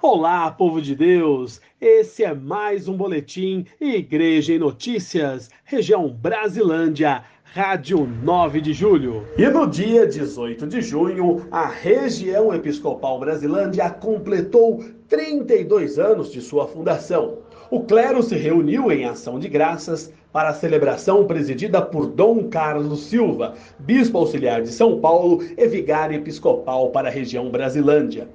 Olá, povo de Deus! Esse é mais um boletim Igreja em Notícias, região Brasilândia, Rádio 9 de Julho. E no dia 18 de junho, a região episcopal Brasilândia completou 32 anos de sua fundação. O clero se reuniu em ação de graças para a celebração presidida por Dom Carlos Silva, bispo auxiliar de São Paulo e vigário episcopal para a região Brasilândia.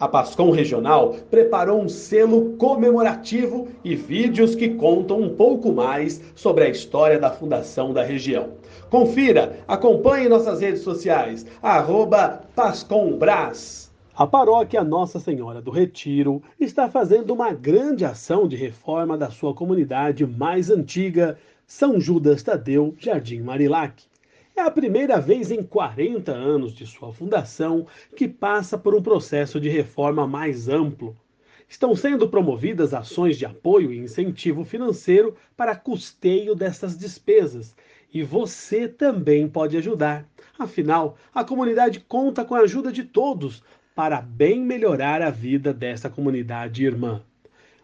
A Pascom Regional preparou um selo comemorativo e vídeos que contam um pouco mais sobre a história da fundação da região. Confira, acompanhe nossas redes sociais, arroba Pascombras. A paróquia Nossa Senhora do Retiro está fazendo uma grande ação de reforma da sua comunidade mais antiga, São Judas Tadeu, Jardim Marilac. É a primeira vez em 40 anos de sua fundação que passa por um processo de reforma mais amplo. Estão sendo promovidas ações de apoio e incentivo financeiro para custeio dessas despesas. E você também pode ajudar. Afinal, a comunidade conta com a ajuda de todos para bem melhorar a vida dessa comunidade irmã.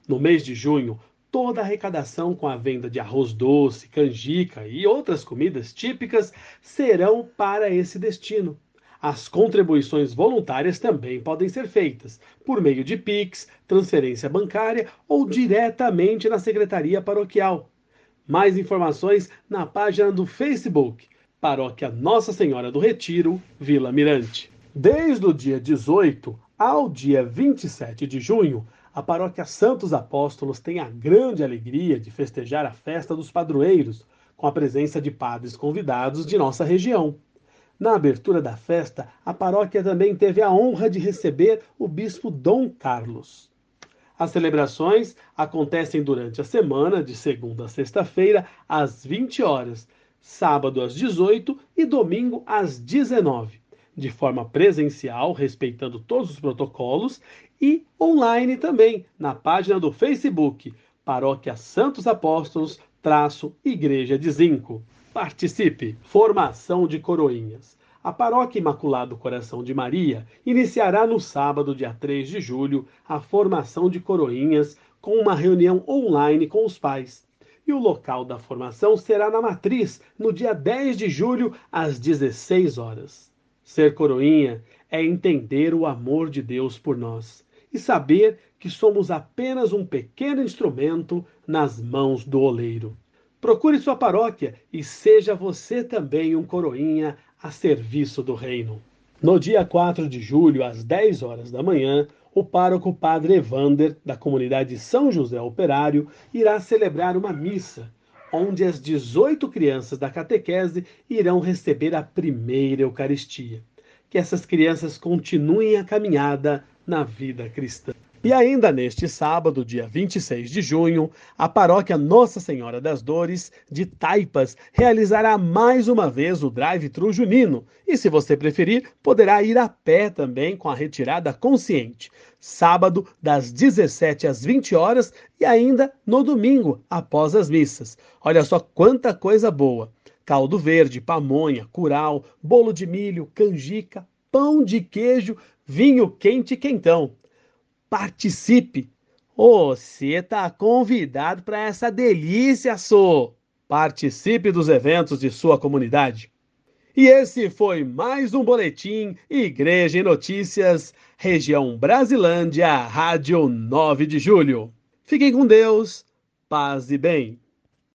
No mês de junho, toda a arrecadação com a venda de arroz doce, canjica e outras comidas típicas serão para esse destino. As contribuições voluntárias também podem ser feitas por meio de Pix, transferência bancária ou diretamente na secretaria paroquial. Mais informações na página do Facebook Paróquia Nossa Senhora do Retiro, Vila Mirante. Desde o dia 18 ao dia 27 de junho, a paróquia Santos Apóstolos tem a grande alegria de festejar a festa dos padroeiros, com a presença de padres convidados de nossa região. Na abertura da festa, a paróquia também teve a honra de receber o bispo Dom Carlos. As celebrações acontecem durante a semana, de segunda a sexta-feira, às 20 horas, sábado às 18 e domingo às 19 de forma presencial, respeitando todos os protocolos, e online também, na página do Facebook, Paróquia Santos Apóstolos, traço Igreja de Zinco. Participe! Formação de coroinhas. A Paróquia Imaculado Coração de Maria iniciará no sábado, dia 3 de julho, a formação de coroinhas com uma reunião online com os pais. E o local da formação será na Matriz, no dia 10 de julho, às 16 horas. Ser coroinha é entender o amor de Deus por nós e saber que somos apenas um pequeno instrumento nas mãos do oleiro. Procure sua paróquia e seja você também um coroinha a serviço do reino. No dia 4 de julho, às 10 horas da manhã, o pároco Padre Evander, da comunidade São José Operário, irá celebrar uma missa, onde as 18 crianças da catequese irão receber a primeira Eucaristia. Que essas crianças continuem a caminhada na vida cristã. E ainda neste sábado, dia 26 de junho, a paróquia Nossa Senhora das Dores de Taipas realizará mais uma vez o drive-thru junino. E se você preferir, poderá ir a pé também com a retirada consciente. Sábado, das 17 às 20 horas e ainda no domingo, após as missas. Olha só quanta coisa boa! Caldo verde, pamonha, curau, bolo de milho, canjica, pão de queijo, vinho quente quentão. Participe! Você está convidado para essa delícia, sou! Participe dos eventos de sua comunidade. E esse foi mais um boletim Igreja em Notícias, região Brasilândia, Rádio 9 de Julho. Fiquem com Deus, paz e bem.